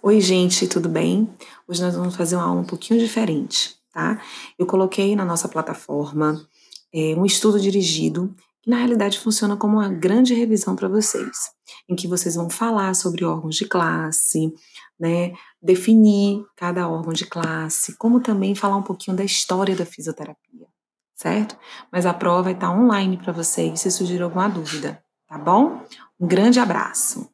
Oi, gente, tudo bem? Hoje nós vamos fazer uma aula um pouquinho diferente, tá? Eu coloquei na nossa plataforma é, um estudo dirigido que na realidade funciona como uma grande revisão para vocês, em que vocês vão falar sobre órgãos de classe, né? Definir cada órgão de classe, como também falar um pouquinho da história da fisioterapia, certo? Mas a prova vai estar online para vocês se surgir alguma dúvida, tá bom? Um grande abraço!